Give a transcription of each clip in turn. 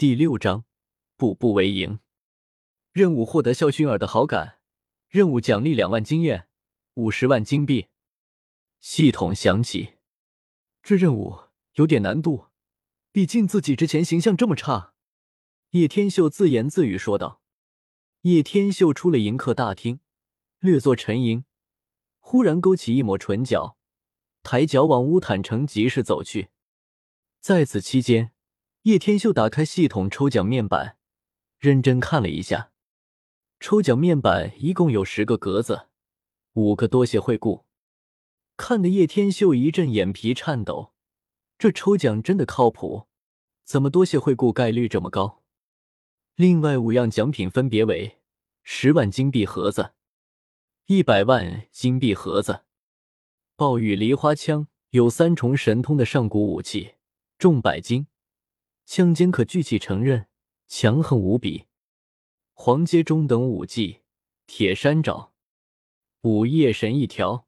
第六章，步步为营。任务获得肖薰儿的好感，任务奖励两万经验，五十万金币。系统响起，这任务有点难度，毕竟自己之前形象这么差。叶天秀自言自语说道。叶天秀出了迎客大厅，略作沉吟，忽然勾起一抹唇角，抬脚往乌坦城集市走去。在此期间，叶天秀打开系统抽奖面板，认真看了一下。抽奖面板一共有十个格子，五个多谢惠顾，看得叶天秀一阵眼皮颤抖。这抽奖真的靠谱？怎么多谢惠顾概率这么高？另外五样奖品分别为：十万金币盒子、一百万金币盒子、暴雨梨花枪，有三重神通的上古武器，重百斤，枪尖可聚气成刃，强横无比。黄阶中等武技铁山爪，午夜神一条。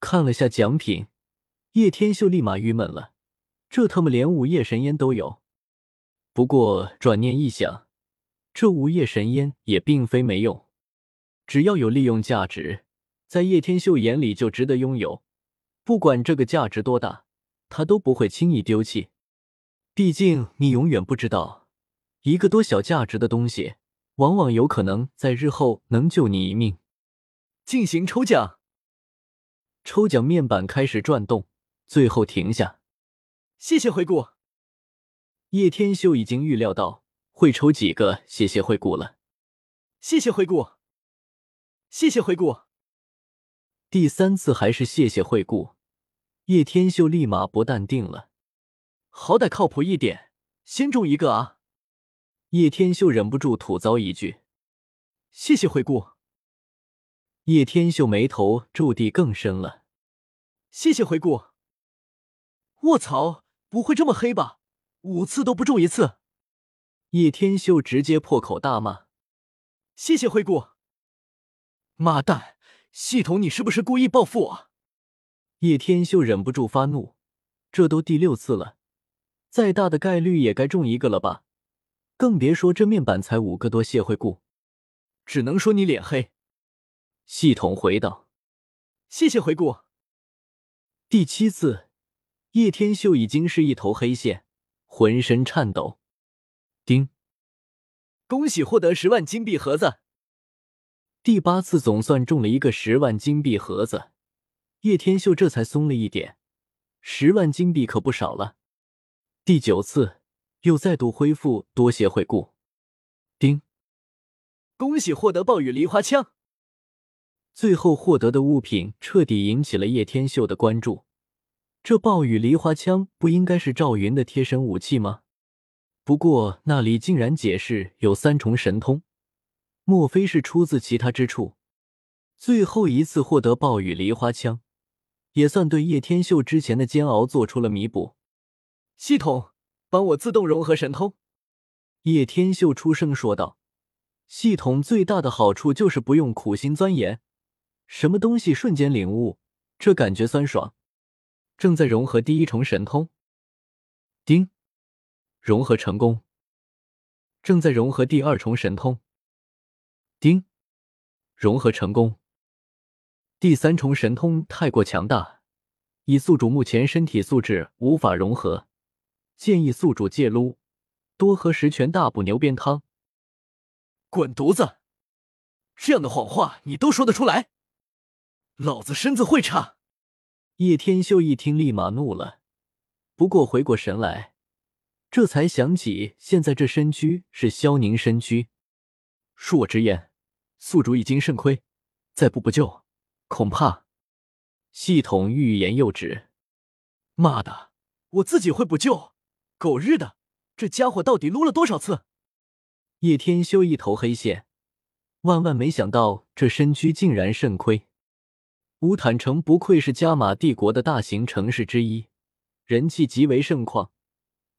看了下奖品，叶天秀立马郁闷了，这他妈连午夜神烟都有。不过转念一想。这午夜神烟也并非没用，只要有利用价值，在叶天秀眼里就值得拥有。不管这个价值多大，他都不会轻易丢弃。毕竟你永远不知道，一个多小价值的东西，往往有可能在日后能救你一命。进行抽奖，抽奖面板开始转动，最后停下。谢谢惠顾。叶天秀已经预料到。会抽几个？谢谢惠顾了，谢谢惠顾，谢谢惠顾。第三次还是谢谢惠顾，叶天秀立马不淡定了。好歹靠谱一点，先中一个啊！叶天秀忍不住吐槽一句：“谢谢惠顾。”叶天秀眉头皱地更深了。谢谢惠顾。卧槽，不会这么黑吧？五次都不中一次。叶天秀直接破口大骂：“谢谢惠顾！妈蛋，系统你是不是故意报复我？”叶天秀忍不住发怒：“这都第六次了，再大的概率也该中一个了吧？更别说这面板才五个多谢惠顾，只能说你脸黑。”系统回道：“谢谢回顾。”第七次，叶天秀已经是一头黑线，浑身颤抖。丁，恭喜获得十万金币盒子。第八次总算中了一个十万金币盒子，叶天秀这才松了一点。十万金币可不少了。第九次又再度恢复，多谢惠顾。丁，恭喜获得暴雨梨花枪。最后获得的物品彻底引起了叶天秀的关注。这暴雨梨花枪不应该是赵云的贴身武器吗？不过那里竟然解释有三重神通，莫非是出自其他之处？最后一次获得暴雨梨花枪，也算对叶天秀之前的煎熬做出了弥补。系统，帮我自动融合神通。叶天秀出声说道：“系统最大的好处就是不用苦心钻研，什么东西瞬间领悟，这感觉酸爽。”正在融合第一重神通。丁。融合成功，正在融合第二重神通。丁，融合成功。第三重神通太过强大，以宿主目前身体素质无法融合，建议宿主戒撸，多喝十全大补牛鞭汤。滚犊子！这样的谎话你都说得出来？老子身子会差！叶天秀一听，立马怒了，不过回过神来。这才想起，现在这身躯是萧宁身躯。恕我直言，宿主已经肾亏，再不补救，恐怕……系统欲言又止。妈的，我自己会补救！狗日的，这家伙到底撸了多少次？叶天修一头黑线，万万没想到这身躯竟然肾亏。乌坦城不愧是加玛帝国的大型城市之一，人气极为盛况。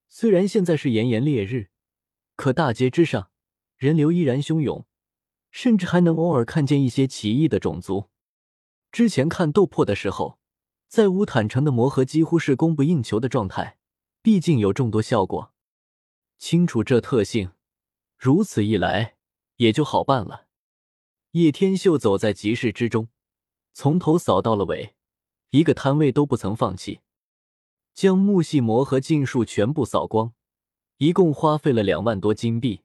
虽然现在是炎炎烈日，可大街之上人流依然汹涌，甚至还能偶尔看见一些奇异的种族。之前看斗破的时候，在乌坦城的魔盒几乎是供不应求的状态，毕竟有众多效果。清楚这特性，如此一来也就好办了。叶天秀走在集市之中，从头扫到了尾，一个摊位都不曾放弃，将木细魔和禁术全部扫光，一共花费了两万多金币。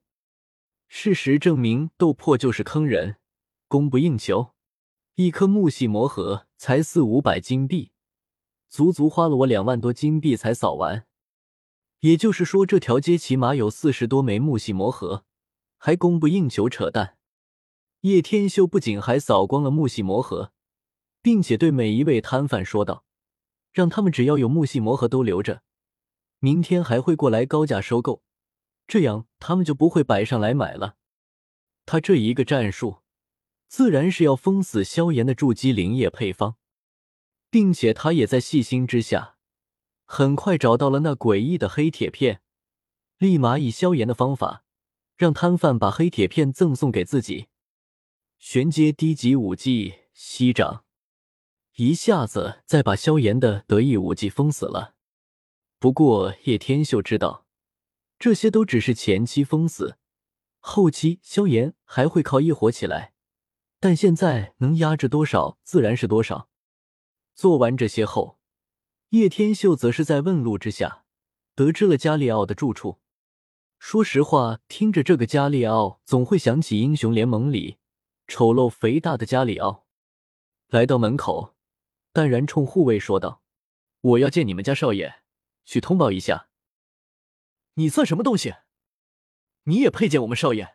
事实证明，斗破就是坑人，供不应求。一颗木系魔核才四五百金币，足足花了我两万多金币才扫完。也就是说，这条街起码有四十多枚木系魔核，还供不应求？扯淡！叶天秀不仅还扫光了木系魔核，并且对每一位摊贩说道：“让他们只要有木系魔核都留着，明天还会过来高价收购，这样他们就不会摆上来买了。”他这一个战术，自然是要封死萧炎的筑基灵液配方，并且他也在细心之下，很快找到了那诡异的黑铁片，立马以萧炎的方法，让摊贩把黑铁片赠送给自己。玄阶低级武技息掌，一下子再把萧炎的得意武技封死了。不过叶天秀知道，这些都只是前期封死，后期萧炎还会靠一火起来。但现在能压制多少，自然是多少。做完这些后，叶天秀则是在问路之下，得知了加里奥的住处。说实话，听着这个加里奥，总会想起英雄联盟里。丑陋肥大的加里奥来到门口，淡然冲护卫说道：“我要见你们家少爷，去通报一下。”“你算什么东西？你也配见我们少爷？”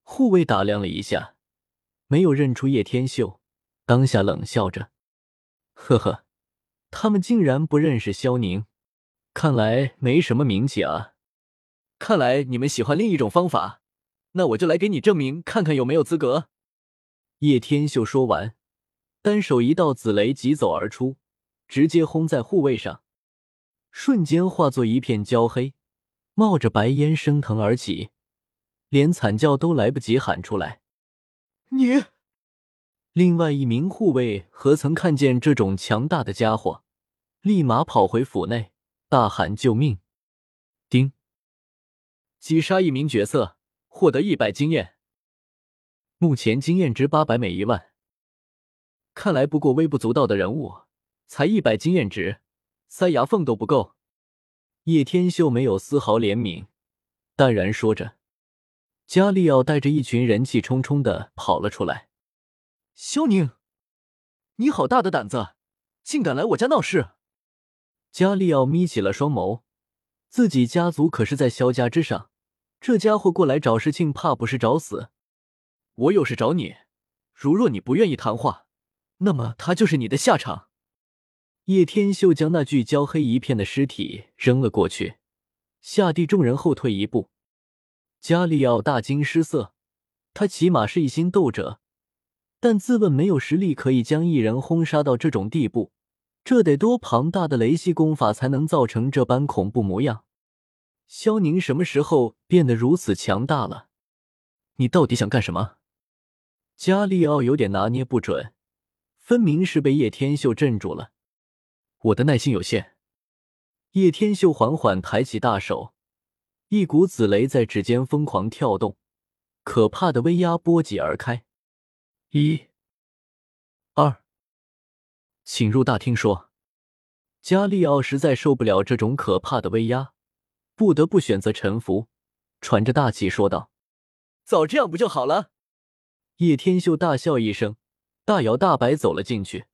护卫打量了一下，没有认出叶天秀，当下冷笑着：“呵呵，他们竟然不认识萧宁，看来没什么名气啊。看来你们喜欢另一种方法，那我就来给你证明，看看有没有资格。”叶天秀说完，单手一道紫雷疾走而出，直接轰在护卫上，瞬间化作一片焦黑，冒着白烟升腾而起，连惨叫都来不及喊出来。你，另外一名护卫何曾看见这种强大的家伙，立马跑回府内，大喊救命！丁，击杀一名角色，获得一百经验。目前经验值八百每一万，看来不过微不足道的人物，才一百经验值，塞牙缝都不够。叶天秀没有丝毫怜悯，淡然说着。加利奥带着一群人气冲冲的跑了出来。萧宁，你好大的胆子，竟敢来我家闹事！加利奥眯起了双眸，自己家族可是在萧家之上，这家伙过来找事情，怕不是找死。我有事找你，如若你不愿意谈话，那么他就是你的下场。叶天秀将那具焦黑一片的尸体扔了过去，下地众人后退一步。加利奥大惊失色，他起码是一星斗者，但自问没有实力可以将一人轰杀到这种地步，这得多庞大的雷系功法才能造成这般恐怖模样？萧宁什么时候变得如此强大了？你到底想干什么？加利奥有点拿捏不准，分明是被叶天秀镇住了。我的耐心有限。叶天秀缓缓抬起大手，一股紫雷在指尖疯狂跳动，可怕的威压波及而开。一、请入大厅说。加利奥实在受不了这种可怕的威压，不得不选择臣服，喘着大气说道：“早这样不就好了？”叶天秀大笑一声，大摇大摆走了进去。